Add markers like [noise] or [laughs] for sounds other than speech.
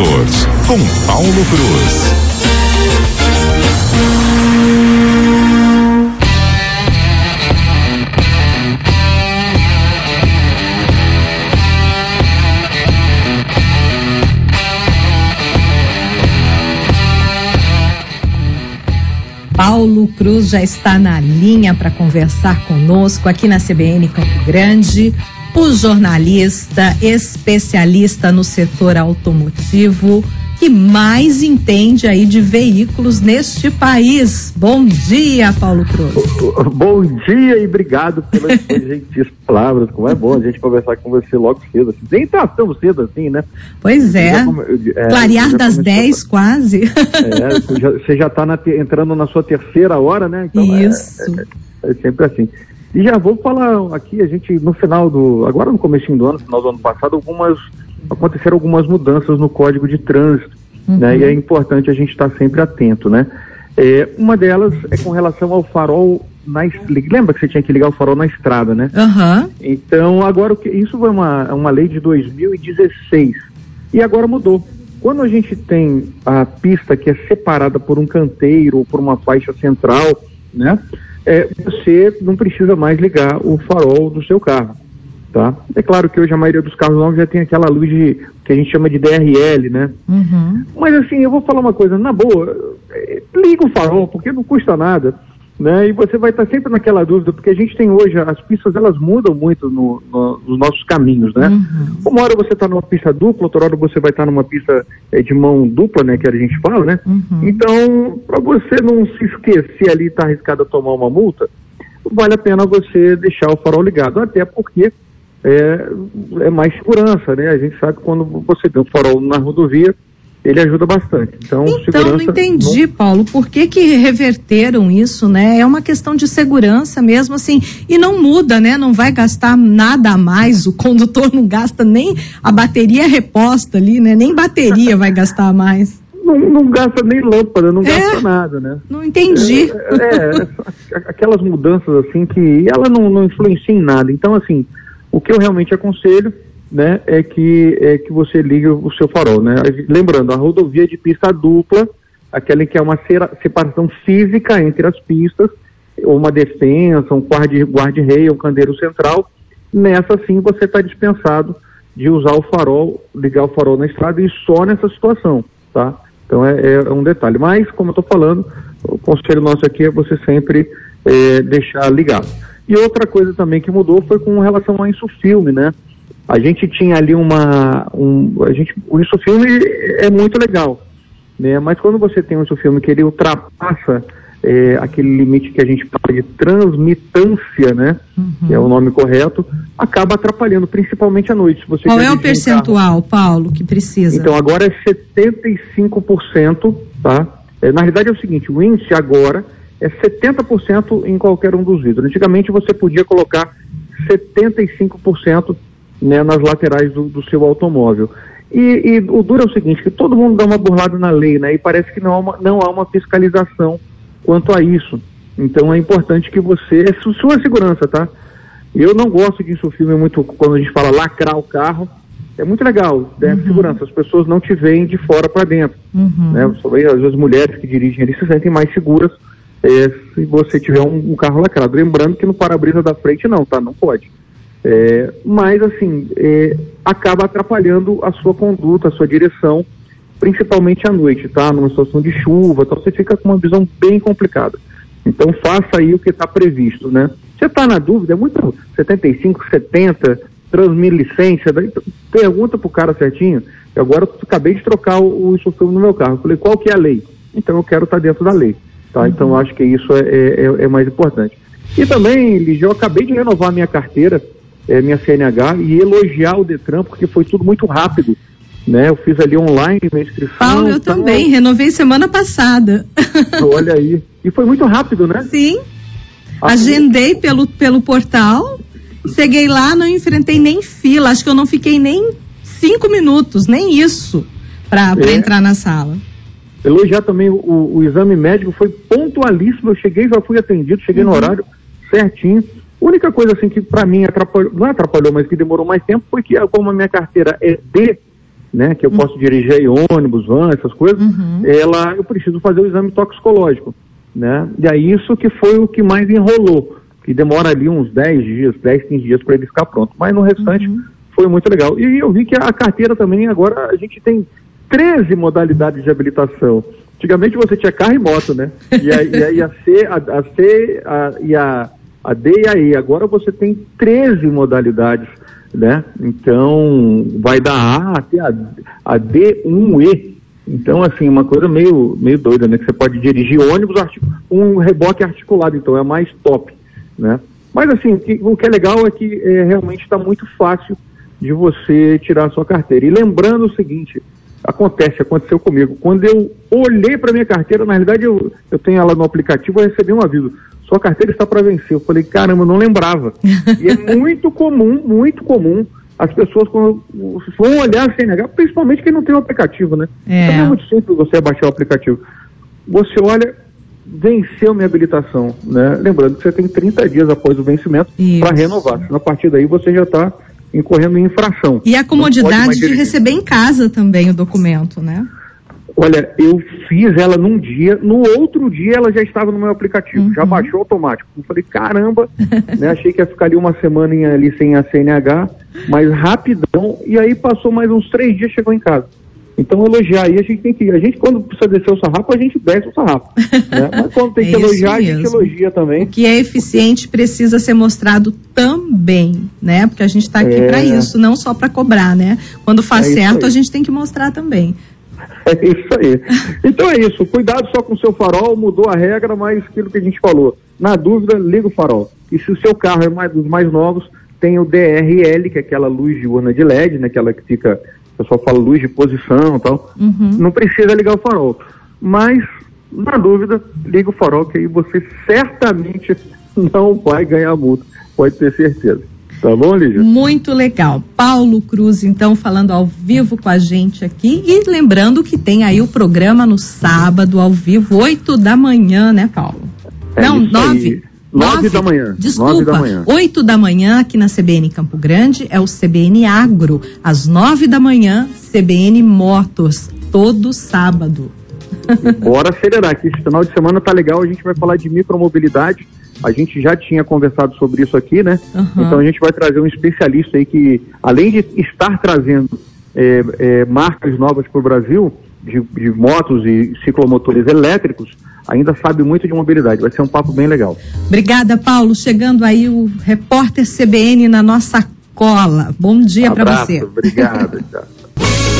Motors, com Paulo Cruz. Paulo Cruz já está na linha para conversar conosco aqui na CBN Campo Grande o jornalista especialista no setor automotivo que mais entende aí de veículos neste país. Bom dia, Paulo Cruz. [laughs] Bom dia e obrigado pelas [laughs] gentis palavras. Como é bom a gente conversar com você logo cedo. Assim. Nem tá tão cedo assim, né? Pois é. Come... é Clarear das 10 quase. É, você já está entrando na sua terceira hora, né? Então, é, Isso. É, é, é sempre assim. E já vou falar aqui, a gente no final do, agora no começo do ano, final do ano passado, algumas, aconteceram algumas mudanças no código de trânsito, uhum. né? E é importante a gente estar sempre atento, né? É, uma delas é com relação ao farol na lembra que você tinha que ligar o farol na estrada, né? Uhum. Então agora isso foi uma, uma lei de 2016 e agora mudou. Quando a gente tem a pista que é separada por um canteiro ou por uma faixa central, né? é, você não precisa mais ligar o farol do seu carro. Tá? É claro que hoje a maioria dos carros novos já tem aquela luz de, que a gente chama de DRL, né? Uhum. Mas assim, eu vou falar uma coisa, na boa, é, liga o farol, porque não custa nada né? E você vai estar sempre naquela dúvida, porque a gente tem hoje, as pistas elas mudam muito no, no, nos nossos caminhos, né? Uhum. Uma hora você está numa pista dupla, outra hora você vai estar numa pista é, de mão dupla, né? Que a gente fala, né? Uhum. Então, para você não se esquecer ali, está arriscado a tomar uma multa, vale a pena você deixar o farol ligado, até porque é, é mais segurança, né? A gente sabe que quando você tem um farol na rodovia, ele ajuda bastante. Então, então não entendi, não... Paulo, por que que reverteram isso, né? É uma questão de segurança mesmo, assim, e não muda, né? Não vai gastar nada a mais, o condutor não gasta nem a bateria reposta ali, né? Nem bateria vai gastar a mais. Não, não, gasta nem lâmpada, não é, gasta nada, né? Não entendi. É, é, aquelas mudanças assim que ela não, não influencia em nada. Então, assim, o que eu realmente aconselho né, é que, é que você liga o seu farol, né? Lembrando, a rodovia de pista dupla, aquela em que é uma separação física entre as pistas, ou uma defensa, um guarda-rei, um candeiro central, nessa sim você está dispensado de usar o farol, ligar o farol na estrada e só nessa situação, tá? Então é, é um detalhe. Mas, como eu estou falando, o conselho nosso aqui é você sempre é, deixar ligado. E outra coisa também que mudou foi com relação ao insufilme, né? A gente tinha ali uma. Um, a gente, o isso filme é muito legal, né? Mas quando você tem um isso filme que ele ultrapassa é, aquele limite que a gente fala de transmitância, né? Uhum. Que é o nome correto, acaba atrapalhando, principalmente à noite. Você Qual é o percentual, Paulo, que precisa? Então agora é 75%, tá? É, na realidade é o seguinte, o índice agora é 70% em qualquer um dos vidros. Antigamente você podia colocar 75% né, nas laterais do, do seu automóvel. E, e, o duro é o seguinte, que todo mundo dá uma burlada na lei, né? E parece que não há uma, não há uma fiscalização quanto a isso. Então é importante que você, é sua segurança, tá? Eu não gosto disso filme muito quando a gente fala lacrar o carro. É muito legal, né? Uhum. Segurança, as pessoas não te veem de fora para dentro. Uhum. Né? Às vezes mulheres que dirigem ali se sentem mais seguras é, se você tiver um, um carro lacrado. Lembrando que no para-brisa da frente não, tá? Não pode. É, mas, assim, é, acaba atrapalhando a sua conduta, a sua direção, principalmente à noite, tá? Numa situação de chuva, então você fica com uma visão bem complicada. Então, faça aí o que está previsto, né? Você está na dúvida, é muito 75, 70, transmite licença, daí pergunta pro cara certinho. Agora eu acabei de trocar o, o no meu carro. Eu falei, qual que é a lei? Então eu quero estar tá dentro da lei, tá? Então acho que isso é, é, é, mais importante. E também, Lígia, eu acabei de renovar a minha carteira é, minha CNH e elogiar o Detran, porque foi tudo muito rápido. Né? Eu fiz ali online minha inscrição. Paulo, eu então... também, renovei semana passada. [laughs] Olha aí. E foi muito rápido, né? Sim. Ah, Agendei pelo, pelo portal, cheguei lá, não enfrentei nem fila, acho que eu não fiquei nem cinco minutos, nem isso, para é. entrar na sala. Elogiar também o, o, exame médico, foi pontualíssimo, eu cheguei, já fui atendido, cheguei uhum. no horário certinho. A única coisa assim que para mim atrapalhou, não atrapalhou, mas que demorou mais tempo foi que como a minha carteira é D, né, que eu posso dirigir aí ônibus, van, essas coisas, Uhum. ela, eu preciso fazer o exame toxicológico, né? E aí isso que foi o que mais enrolou, que demora ali uns 10 dias, 10, 15 dias para ele ficar pronto. Mas no restante Uhum. foi muito legal. E eu vi que a carteira também, agora a gente tem 13 modalidades de habilitação. Antigamente você tinha carro e moto, né? E a, e a, e a C, a, a C a, e a, a D e a E. Agora você tem 13 modalidades, né? Então vai da A até a, a D1E. Então, assim, uma coisa meio, meio doida, né? Que você pode dirigir ônibus, um reboque articulado, então é mais top, né? Mas, assim, o que é legal é que é, realmente está muito fácil de você tirar a sua carteira. E lembrando o seguinte, acontece, aconteceu comigo. Quando eu olhei para minha carteira, na realidade eu, eu tenho ela no aplicativo, eu recebi um aviso. Sua carteira está para vencer. Eu falei, caramba, eu não lembrava. e é [laughs] muito comum, muito comum, as pessoas quando vão olhar a CNH, principalmente quem não tem o aplicativo, né? É. é muito simples você baixar o aplicativo. Você olha, venceu minha habilitação, né? Lembrando que você tem 30 dias após o vencimento para renovar. A partir daí você já está incorrendo em infração. E a comodidade de receber em casa também o documento, né? Olha, eu fiz ela num dia, no outro dia ela já estava no meu aplicativo, já baixou automático. Eu falei, caramba, né? Achei que ia ficar ali uma semana em- ali sem a CNH, mas rapidão, e aí passou mais uns três dias, chegou em casa. Então elogiar aí, a gente tem que. A gente, quando precisa descer o sarrafo, a gente desce o sarrafo. né? Mas quando tem É que elogiar, a gente mesmo. elogia também. O que é eficiente precisa ser mostrado também, né? Porque a gente está aqui É. para isso, não só para cobrar, né? Quando faz É certo, a gente tem que mostrar também. É isso aí. Então é isso. Cuidado só com o seu farol, mudou a regra, mas aquilo que a gente falou. Na dúvida, liga o farol. E se o seu carro é mais, dos mais novos, tem o DRL, que é aquela luz de urna de LED, né? Aquela que fica, o pessoal fala luz de posição e tal. Uhum. Não precisa ligar o farol. Mas, na dúvida, liga o farol, que aí você certamente [laughs] não vai ganhar multa. Pode ter certeza. Tá bom, Lígia? Muito legal. Paulo Cruz, então, falando ao vivo com a gente aqui. E lembrando que tem aí o programa no sábado, ao vivo, 8 da manhã, né, Paulo? É Não, isso nove. aí. Nove da manhã. Desculpa, da manhã. 8 da manhã aqui na CBN Campo Grande é o CBN Agro. Às 9 da manhã, CBN Motos, todo sábado. Bora acelerar, que esse final de semana tá legal, a gente vai falar de micromobilidade. A gente já tinha conversado sobre isso aqui, né? Aham. Então a gente vai trazer um especialista aí que, além de estar trazendo é, é, marcas novas para o Brasil, de, de motos e ciclomotores elétricos, ainda sabe muito de mobilidade. Vai ser um papo bem legal. Obrigada, Paulo. Chegando aí o repórter CBN na nossa cola. Bom dia para você. Obrigado. [laughs]